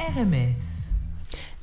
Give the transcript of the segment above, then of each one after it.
RMF.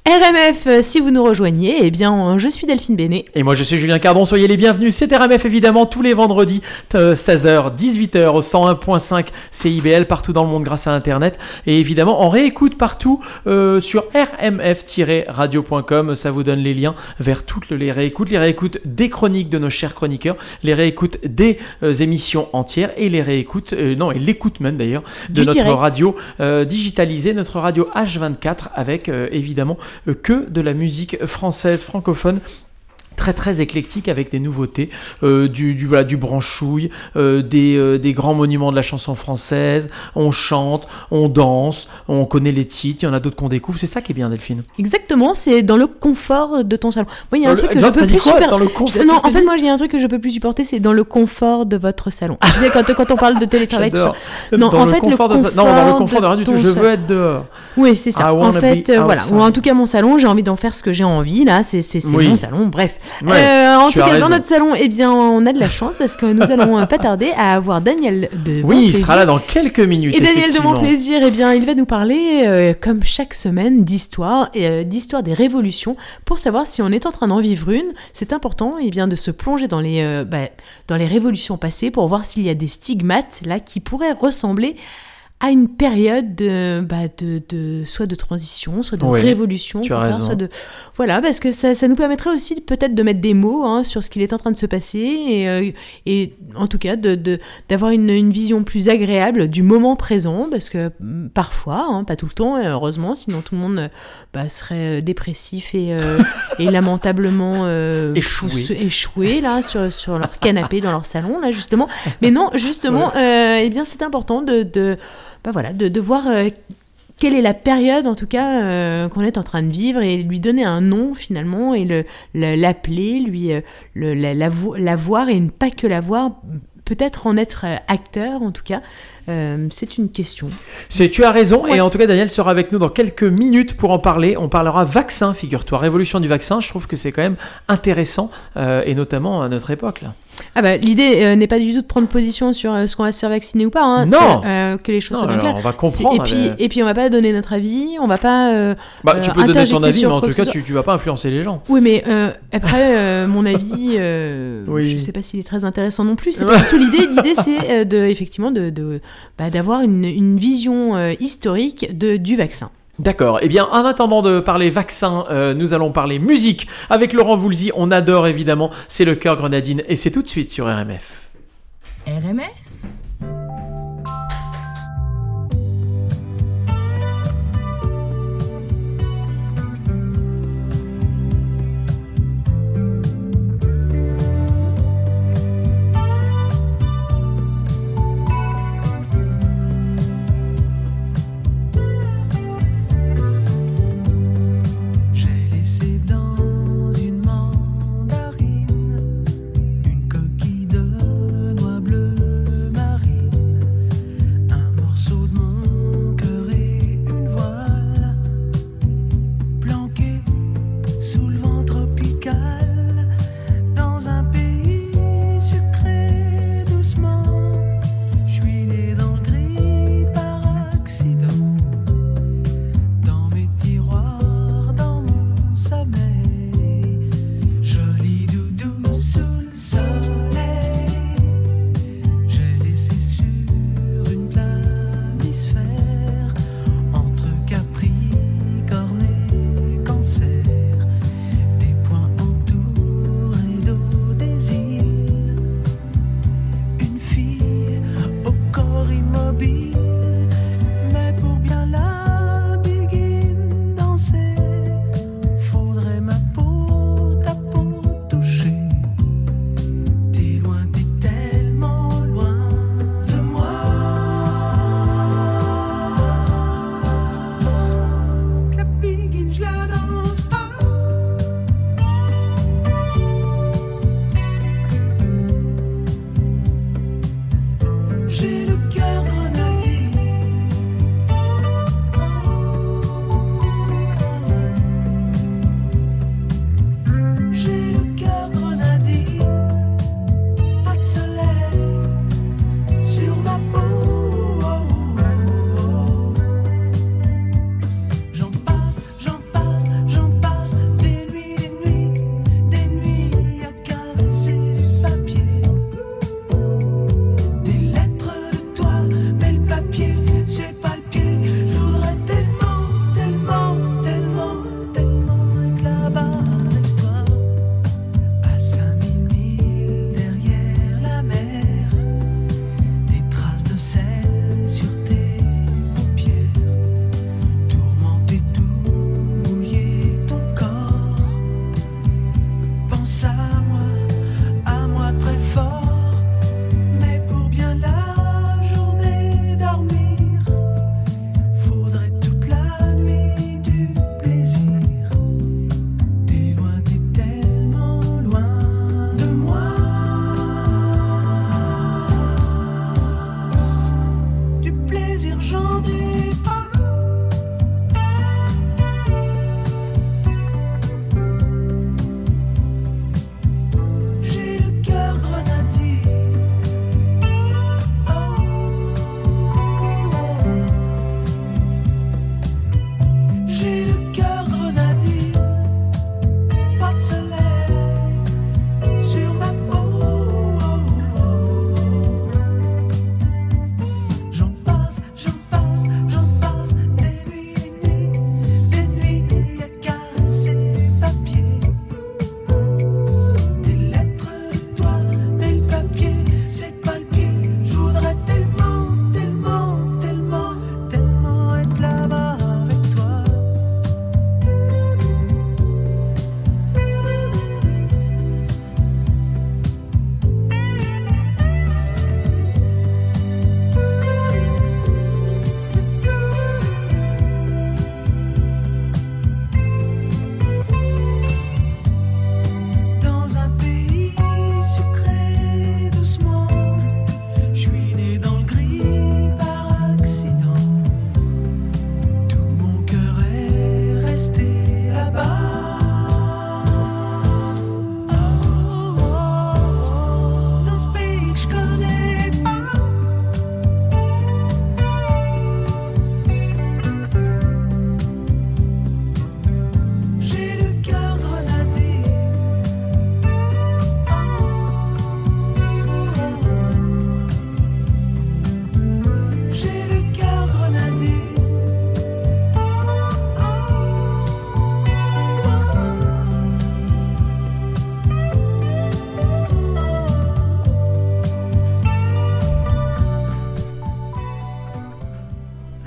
RMF, euh, si vous nous rejoignez, eh bien, je suis Delphine Bénet. Et moi, je suis Julien Cardon. Soyez les bienvenus. C'est RMF, évidemment, tous les vendredis, 16h, 18h, au 101.5 CIBL, partout dans le monde grâce à Internet. Et évidemment, on réécoute partout euh, sur rmf-radio.com. Ça vous donne les liens vers toutes les réécoutes. Les réécoutes des chroniques de nos chers chroniqueurs, les réécoutes des euh, émissions entières et les réécoutes, non, et l'écoute même d'ailleurs, de notre radio digitalisée, notre radio H24 avec évidemment euh, que de la musique française francophone très très éclectique avec des nouveautés, euh, du, du, voilà, du branchouille, euh, des, euh, des, grands monuments de la chanson française, on chante, on danse, on connaît les titres, il y en a d'autres qu'on découvre, c'est ça qui est bien Delphine. Exactement, c'est dans le confort de ton salon. Moi, il y a un truc que je peux plus supporter. Non, en fait, moi, j'ai un truc que je peux plus supporter, c'est dans le confort de votre salon. tu sais, quand, quand, on parle de télétravail, tout ça. Non, en fait, le confort de... Non, dans le confort de, rien du tout, je veux être dehors. Oui, c'est ça. En fait, voilà. Ou en tout cas, mon salon, j'ai envie d'en faire ce que j'ai envie, là, c'est mon salon, bref. Euh, en tout cas, dans notre salon, eh bien, on a de la chance parce que nous allons pas tarder à avoir Daniel de. Oui, il sera là dans quelques minutes. Et Daniel de Mon Plaisir, eh bien, il va nous parler, euh, comme chaque semaine, d'histoire, euh, d'histoire des révolutions, pour savoir si on est en train d'en vivre une. C'est important, eh bien, de se plonger dans les, bah, dans les révolutions passées pour voir s'il y a des stigmates là qui pourraient ressembler à une période de, bah de, de, soit de transition, soit de révolution, soit de voilà, parce que ça, ça nous permettrait aussi peut-être de mettre des mots hein, sur ce qu'il est en train de se passer et, euh, et en tout cas de d'avoir une, une, vision plus agréable du moment présent, parce que mm, parfois, hein, pas tout le temps, heureusement, sinon tout le monde bah, serait euh, dépressif et, euh, et lamentablement échoué. échoué là sur, sur leur canapé dans leur salon là justement. Mais non, justement, eh bien c'est important de, de bah voilà, de, voir euh, quelle est la période en tout cas euh, qu'on est en train de vivre et lui donner un nom finalement et l'appeler, lui euh, la, la, voir et pas que la voir, peut-être en être acteur en tout cas. c'est une question. C'est, tu as raison, et en tout cas, Daniel sera avec nous dans quelques minutes pour en parler. On parlera vaccin, figure-toi, révolution du vaccin. Je trouve que c'est quand même intéressant, et notamment à notre époque. là. Ah bah, l'idée euh, n'est pas du tout de prendre position sur euh, ce qu'on va se faire vacciner ou pas. Hein. Non. Euh, que les choses soient claires. On va comprendre. Et puis, et puis on va pas donner notre avis. On va pas. bah, tu peux donner ton avis, mais en tout cas, tu, tu vas pas influencer les gens. Oui, mais après, mon avis, oui. je sais pas s'il est très intéressant non plus. C'est pas du tout l'idée. L'idée, c'est de, effectivement de, de bah, d'avoir une, une, vision historique de, du vaccin. D'accord. Eh bien, en attendant de parler vaccin, euh, nous allons parler musique avec Laurent Voulzy. On adore évidemment. C'est le cœur grenadine et c'est tout de suite sur RMF. RMF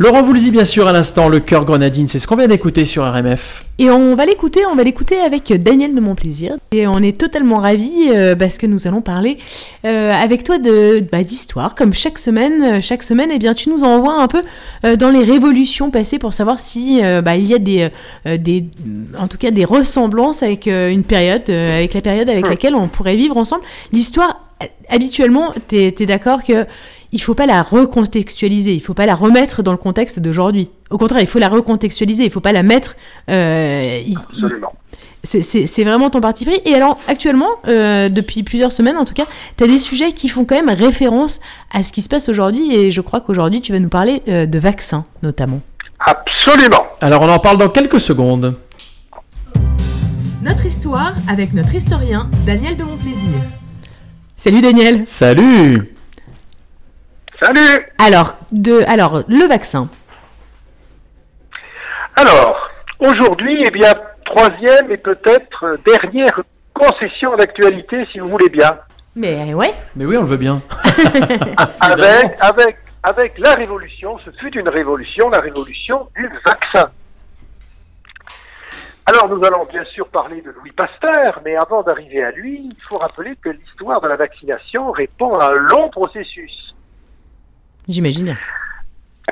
Laurent Voulzy, bien sûr, à l'instant, le cœur grenadine, c'est ce qu'on vient d'écouter sur RMF. Et on va l'écouter, on va l'écouter avec Daniel de Montplaisir. Et on est totalement ravis euh, parce que nous allons parler euh, avec toi de bah, d'histoire. Comme chaque semaine, euh, chaque semaine, eh bien, tu nous envoies un peu dans les révolutions passées pour savoir si bah, il y a des, des, en tout cas, des ressemblances avec une période, avec la période avec laquelle on pourrait vivre ensemble. L'histoire, habituellement, tu es, es d'accord que il faut pas la recontextualiser, il faut pas la remettre dans le contexte d'aujourd'hui. Au contraire, il faut la recontextualiser, il faut pas la mettre. Euh, Absolument. C'est vraiment ton parti pris. Et alors, actuellement, euh, depuis plusieurs semaines en tout cas, tu as des sujets qui font quand même référence à ce qui se passe aujourd'hui. Et je crois qu'aujourd'hui, tu vas nous parler euh, de vaccins, notamment. Absolument. Alors, on en parle dans quelques secondes. Notre histoire avec notre historien, Daniel de Montplaisir. Salut Daniel. Salut. Salut Alors, de, alors le vaccin. Alors, aujourd'hui, eh bien, troisième et peut-être dernière concession d'actualité, si vous voulez bien. Mais ouais. Mais oui, on le veut bien. avec, avec, avec la révolution, ce fut une révolution, la révolution du vaccin. Alors nous allons bien sûr parler de Louis Pasteur, mais avant d'arriver à lui, il faut rappeler que l'histoire de la vaccination répond à un long processus. J'imagine.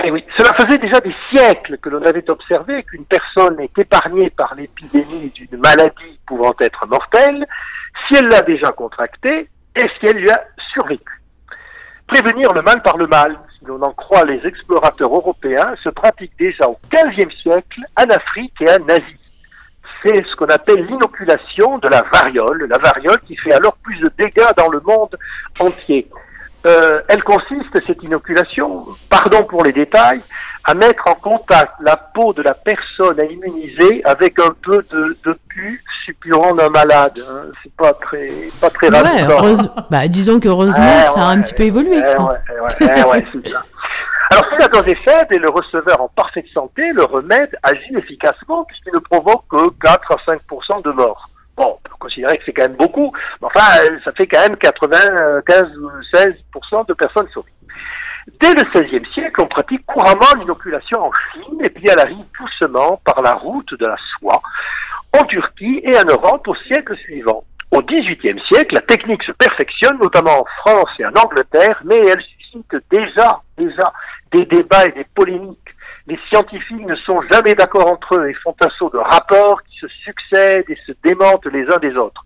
Eh oui, cela faisait déjà des siècles que l'on avait observé qu'une personne est épargnée par l'épidémie d'une maladie pouvant être mortelle si elle l'a déjà contractée et si elle lui a survécu. Prévenir le mal par le mal, si l'on en croit les explorateurs européens, se pratique déjà au XVe siècle en Afrique et en Asie. C'est ce qu'on appelle l'inoculation de la variole, la variole qui fait alors plus de dégâts dans le monde entier. Euh, elle consiste, cette inoculation, pardon pour les détails, à mettre en contact la peau de la personne à immuniser avec un peu de, de pu suppurant d'un malade. Hein. C'est pas très, pas très ouais, bah, disons qu'heureusement, ça a un petit peu évolué. Alors, si la dose est faible et le receveur en parfaite santé, le remède agit efficacement puisqu'il ne provoque que 4 à 5 de morts. Bon, on peut considérer que c'est quand même beaucoup, mais enfin, ça fait quand même 95 ou 16% de personnes sauvées. Dès le XVIe siècle, on pratique couramment l'inoculation en Chine, et puis elle arrive doucement par la route de la soie en Turquie et en Europe au siècle suivant. Au XVIIIe siècle, la technique se perfectionne, notamment en France et en Angleterre, mais elle suscite déjà, déjà des débats et des polémiques les scientifiques ne sont jamais d'accord entre eux et font un saut de rapports qui se succèdent et se démentent les uns des autres.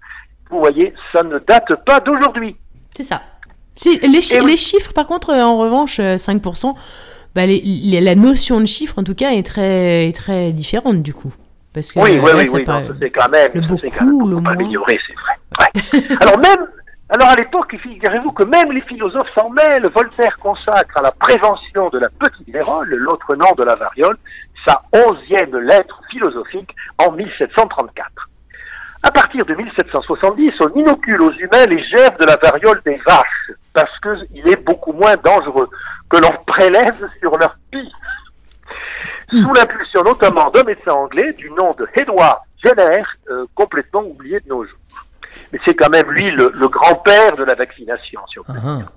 Vous voyez, ça ne date pas d'aujourd'hui. C'est ça. les, les, chiffres, par contre, euh, en revanche, 5%, euh, bah, la notion de chiffre, en tout cas, est très, est très différente du coup. Parce que, oui, oui, oui, oui c'est quand même, le beaucoup, le moins. c'est vrai. Alors même, alors à l'époque, figurez-vous que même les philosophes s'en mêlent. Voltaire consacre à la prévention de la petite vérole, l'autre nom de la variole, sa onzième lettre philosophique en 1734. À partir de 1770, on inocule aux humains les germes de la variole des vaches, parce qu'il est beaucoup moins dangereux que l'on prélève sur leur pis. Sous l'impulsion notamment d'un médecin anglais du nom de Edward Jenner, euh, complètement oublié de nos jours mais c'est quand même lui le, grand-père de la vaccination, si on peut uh-huh. dire.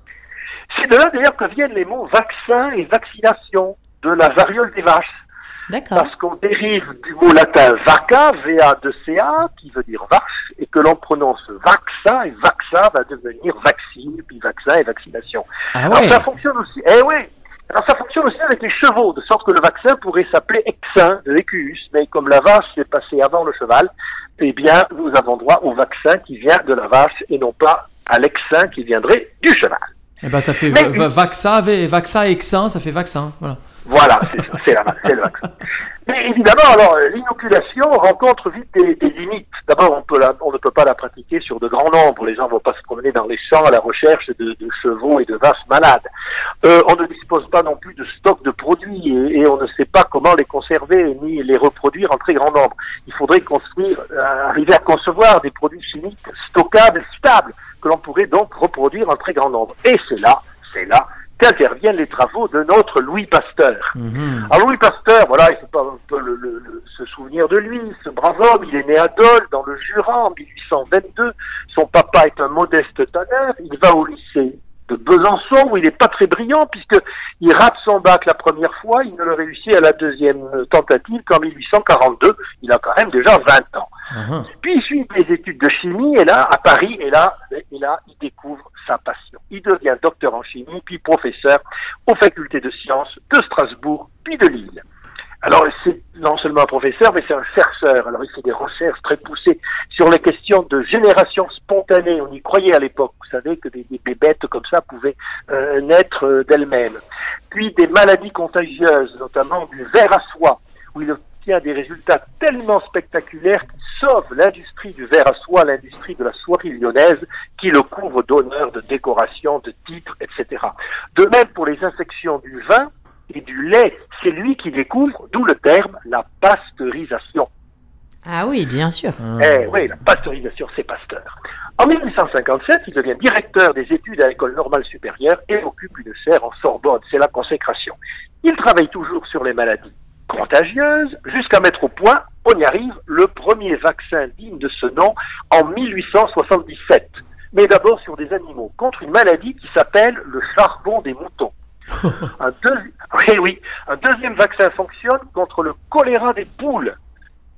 C'est de là d'ailleurs que viennent les mots vaccin et vaccination de la variole des vaches. Parce qu'on dérive du mot latin vaca, V-A-2-C-A, qui veut dire vache, et que l'on prononce vaccin, et vaccin va devenir vaccine, puis vaccin et vaccination. Ah Alors ça fonctionne aussi, eh oui, alors ça fonctionne aussi avec les chevaux, de sorte que le vaccin pourrait s'appeler exin de l'écus, mais comme la vache s'est passée avant le cheval, eh bien, nous avons droit au vaccin qui vient de la vache et non pas à l'exin qui viendrait du cheval. Eh ben, ça fait vaccin, vaccin, exin, ça fait vaccin, voilà. Voilà, c'est le vaccin. Mais évidemment, alors l'inoculation rencontre vite des, limites. D'abord, on, ne peut pas la pratiquer sur de grands nombres. Les gens ne vont pas se promener dans les champs à la recherche de, chevaux et de vaches malades. Euh, on ne dispose pas non plus de stock de produits et, on ne sait pas comment les conserver ni les reproduire en très grand nombre. Il faudrait construire, euh, arriver à concevoir des produits chimiques stockables, stables, que l'on pourrait donc reproduire en très grand nombre. Et c'est là, c'est là qu'interviennent les travaux de notre Louis Pasteur. Mhm. Alors Louis Pasteur, voilà, il faut pas un peu se souvenir de lui, ce brave homme, il est né à Dole, dans le Jura, en 1822. Son papa est un modeste tanneur, il va au lycée de Besançon, où il n'est pas très brillant, puisqu'il rate son bac la première fois, il ne le réussit à la deuxième tentative qu'en 1842. Il a quand même déjà 20 ans. Uh-huh. Puis il suit des études de chimie, et là, à Paris, et là, et là, il découvre sa passion. Il devient docteur en chimie, puis professeur aux facultés de sciences de Strasbourg, puis de Lille. Alors, c'est non seulement un professeur, mais c'est un chercheur. Alors, il fait des recherches très poussées sur les questions de génération spontanée. On y croyait à l'époque. Vous savez que des, bébêtes comme ça pouvaient euh, naître euh, d'elles-mêmes. Puis des maladies contagieuses, notamment du ver à soie, où il obtient des résultats tellement spectaculaires qu'il sauve l'industrie du ver à soie, l'industrie de la soierie lyonnaise, qui le couvre d'honneurs, de décorations, de titres, etc. De même pour les infections du vin, et du lait. C'est lui qui découvre, d'où le terme, la pasteurisation. Ah oui, bien sûr. Eh oui, la pasteurisation, c'est Pasteur. En 1857, il devient directeur des études à l'école normale supérieure et occupe une chaire en Sorbonne. C'est la consécration. Il travaille toujours sur les maladies contagieuses jusqu'à mettre au point, on y arrive, le premier vaccin digne de ce nom en 1877. Mais d'abord sur des animaux, contre une maladie qui s'appelle le charbon des moutons. un, oui, oui. un deuxième vaccin fonctionne contre le choléra des poules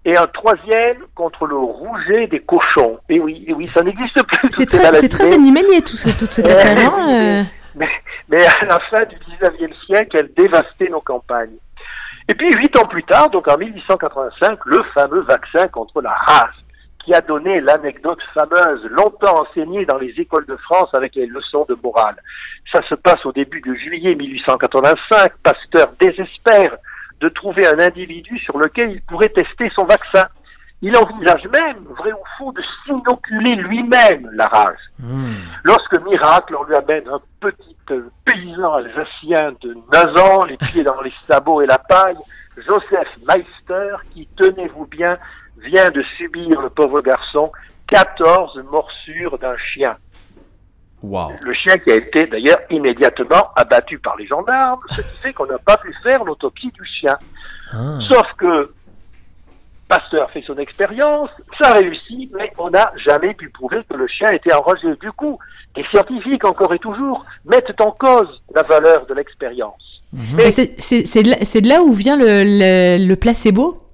et un troisième contre le rouget des cochons. Et oui, et oui, ça n'existe plus. C'est très, très, animalier tout ce, toute cette affaire. Euh. mais, à la fin du 19e siècle, elle dévastait nos campagnes. Et puis, huit ans plus tard, donc en 1885, le fameux vaccin contre la race qui a donné l'anecdote fameuse, longtemps enseignée dans les écoles de France avec les leçons de morale. Ça se passe au début de juillet 1885. Pasteur désespère de trouver un individu sur lequel il pourrait tester son vaccin. Il envisage même, vrai ou faux, de s'inoculer lui-même la rage. Hmm. Lorsque miracle, on lui amène un petit paysan alsacien de 9 ans, les pieds dans les sabots et la paille, Joseph Meister, qui, tenez-vous bien, vient de subir, le pauvre garçon, 14 morsures d'un chien. Le chien qui a été d'ailleurs immédiatement abattu par les gendarmes, ce qui fait qu'on n'a pas pu faire l'autopsie du chien. Ah. Sauf que Pasteur fait son expérience, ça réussit, mais on n'a jamais pu prouver que le chien était enragé. Du coup, les scientifiques, encore et toujours, mettent en cause la valeur de l'expérience. Mais c'est de, là où vient le placebo?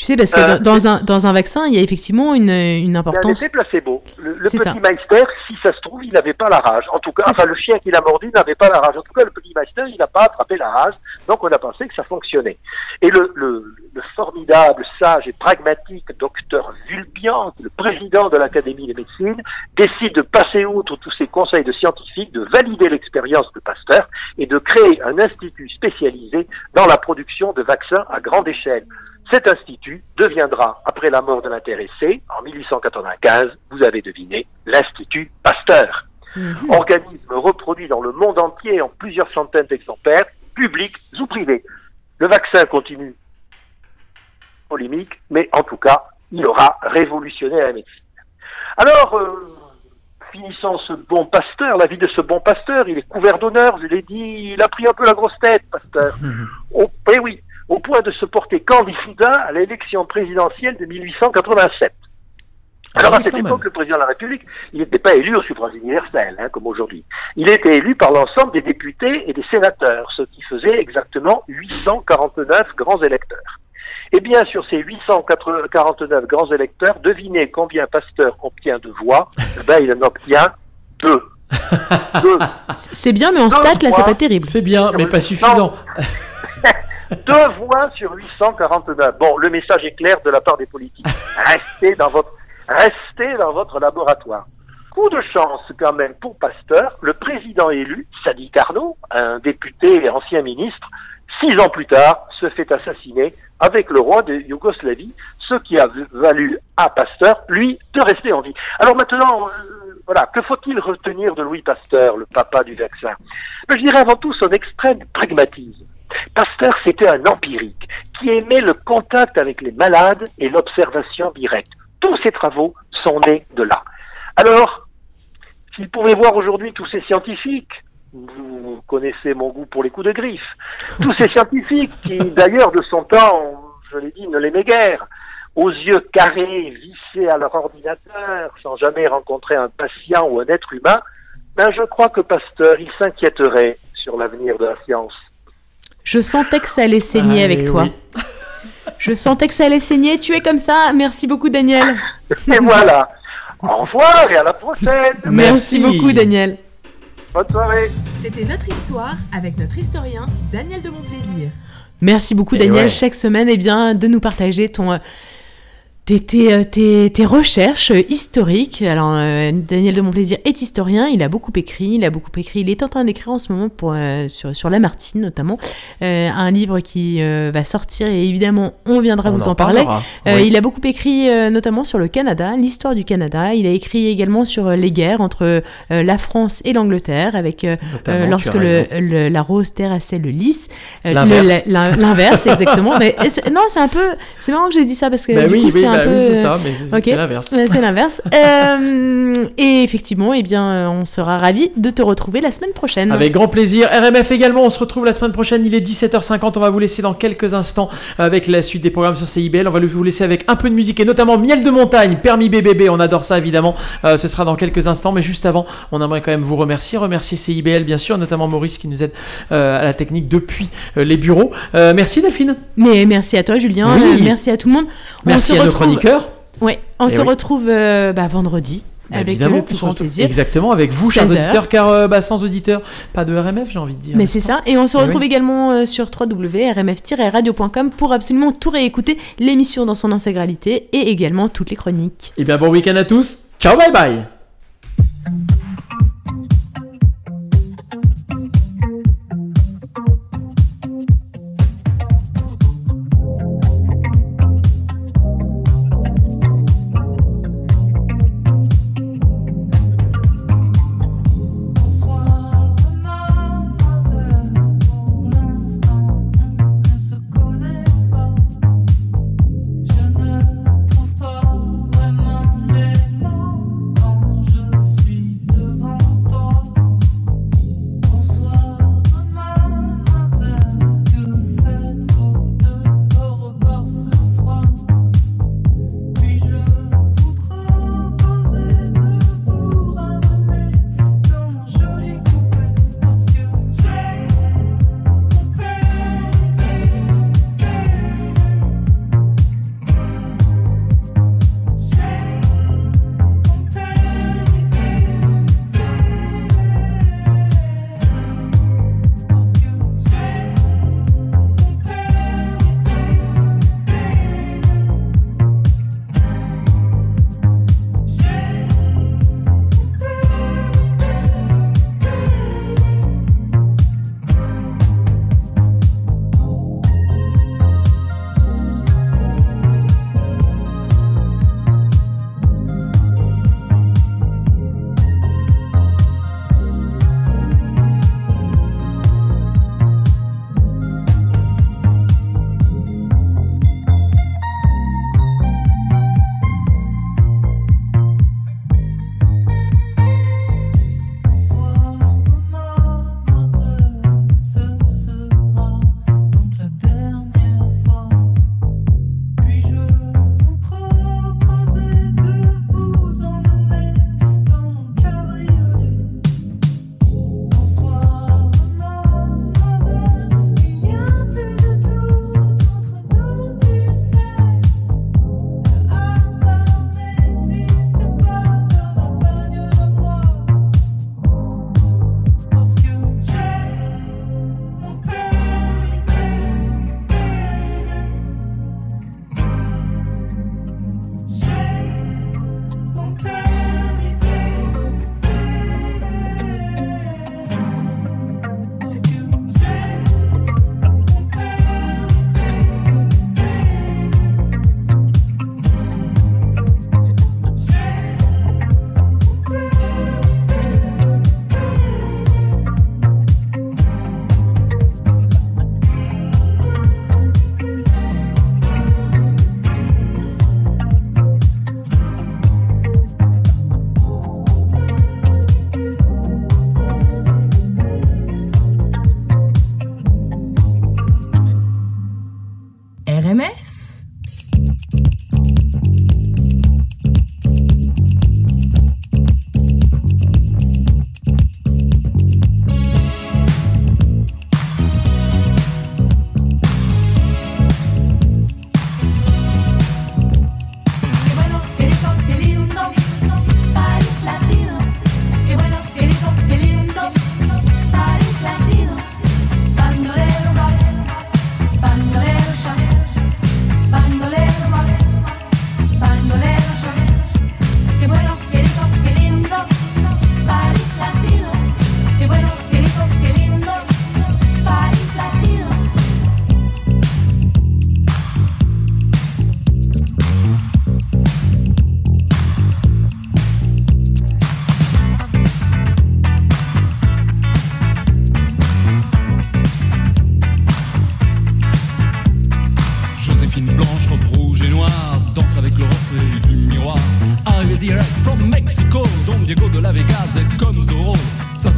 Tu sais, parce que euh, dans, un, dans un vaccin, il y a effectivement une, une importance. Il y a placebo. Le, petit Meister, si ça se trouve, il n'avait pas la rage. En tout cas, enfin, le chien qui l'a mordu n'avait pas la rage. En tout cas, le petit Meister, il n'a pas attrapé la rage. Donc, on a pensé que ça fonctionnait. Et le, le, le formidable, sage et pragmatique docteur Vulpian, le président de l'Académie de médecine, décide de passer outre tous ses conseils de scientifiques, de valider l'expérience de Pasteur et de créer un institut spécialisé dans la production de vaccins à grande échelle. Cet institut deviendra, après la mort de l'intéressé, en 1895, vous avez deviné, l'Institut Pasteur. Mhm. Organisme reproduit dans le monde entier en plusieurs centaines d'exemplaires, publics ou privés. Le vaccin continue polémique, mais en tout cas, il aura révolutionné la médecine. Alors, euh, finissant ce bon pasteur, la vie de ce bon pasteur, il est couvert d'honneur, je l'ai dit, il a pris un peu la grosse tête, pasteur. Mhm. Oh, eh oui, au point de se porter candidat à l'élection présidentielle de 1887. Ah Alors à cette époque, le président de la République, il n'était pas élu au suffrage universel, hein, comme aujourd'hui. Il était élu par l'ensemble des députés et des sénateurs, ce qui faisait exactement 849 grands électeurs. Eh bien, sur ces 849 grands électeurs, devinez combien Pasteur obtient de voix? Eh ben, Il en obtient deux. C'est bien, mais en stat, là, c'est pas terrible. C'est bien, mais pas suffisant. Deux voix sur 849. Bon, le message est clair de la part des politiques. Restez dans votre, restez dans votre laboratoire. Coup de chance quand même pour Pasteur, le président élu, Sadi Carnot, un député et ancien ministre, six ans plus tard, se fait assassiner avec le roi de Yougoslavie, ce qui a valu à Pasteur, lui, de rester en vie. Alors maintenant, euh, voilà, que faut-il retenir de Louis Pasteur, le papa du vaccin? Je dirais avant tout son extrême pragmatisme. Pasteur, c'était un empirique qui aimait le contact avec les malades et l'observation directe. Tous ses travaux sont nés de là. Alors, s'il pouvait voir aujourd'hui tous ces scientifiques, vous connaissez mon goût pour les coups de griffe, tous ces scientifiques qui, d'ailleurs, de son temps, je l'ai dit, ne l'aimaient guère, aux yeux carrés, vissés à leur ordinateur, sans jamais rencontrer un patient ou un être humain, ben, je crois que Pasteur, il s'inquiéterait sur l'avenir de la science. Je sentais que ça allait saigner avec toi. Je sentais que ça allait saigner. Tu es comme ça. Merci beaucoup, Daniel. et voilà. Au revoir et à la prochaine. Merci, beaucoup, Daniel. Bonne soirée. C'était notre histoire avec notre historien, Daniel de Montplaisir. Merci beaucoup, Daniel, chaque semaine, eh bien, de nous partager ton. Euh, tes, tes, tes, recherches historiques. Alors, euh, Daniel de Montplaisir est historien, il a beaucoup écrit, il a beaucoup écrit, il est en train d'écrire en ce moment pour, euh, sur, sur Lamartine notamment, euh, un livre qui va sortir et évidemment on viendra vous en, parler. Il a beaucoup écrit notamment sur le Canada, l'histoire du Canada, il a écrit également sur les guerres entre la France et l'Angleterre, avec lorsque le, la rose terrassait le lys. L'inverse. exactement. Mais non, c'est un peu... C'est marrant que j'ai dit ça parce que bah du coup, c'est un bah oui, c'est ça, mais c'est l'inverse. C'est l'inverse. euh, et effectivement, eh bien, on sera ravis de te retrouver la semaine prochaine. Avec grand plaisir. RMF également, on se retrouve la semaine prochaine. Il est 17h50. On va vous laisser dans quelques instants avec la suite des programmes sur CIBL. On va vous laisser avec un peu de musique et notamment Miel de montagne, permis BBB. On adore ça évidemment. Euh, ce sera dans quelques instants. Mais juste avant, on aimerait quand même vous remercier. Remercier CIBL, bien sûr, notamment Maurice qui nous aide euh, à la technique depuis euh, les bureaux. merci Delphine. Mais merci à toi, Julien. merci à tout le monde. merci à nos chroniqueurs. On se retrouve euh, bah, vendredi. Bah, avec le plus grand plaisir. Exactement, avec vous, chers auditeurs, car euh, bah, sans auditeurs, pas de RMF, j'ai envie de dire. Mais c'est ça. Et on se retrouve également euh, sur www.rmf-radio.com pour absolument tout réécouter, l'émission dans son intégralité et également toutes les chroniques. Et eh bien, bon week-end à tous. Ciao, bye bye.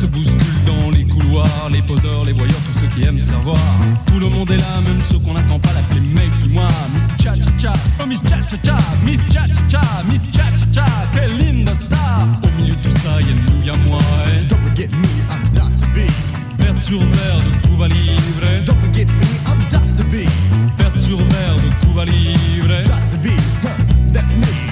Se bouscule dans les couloirs, les poseurs, les voyeurs, tous ceux qui aiment savoir. Tout le monde est là, même ceux qu'on n'attend pas, l'appeler mec du mois. Miss Cha Cha Cha, oh Miss Cha Cha Cha, Miss Cha Cha Cha, Miss Cha Cha Cha, quelle linda star. Au milieu de tout ça, y'a nous, y'a moi. Et... Don't forget me, I'm Dr. B. Vers sur verre de Cuba Libre. Don't forget me, I'm Dr. B. Vers sur verre de Cuba Libre. Dr. B, huh, that's me.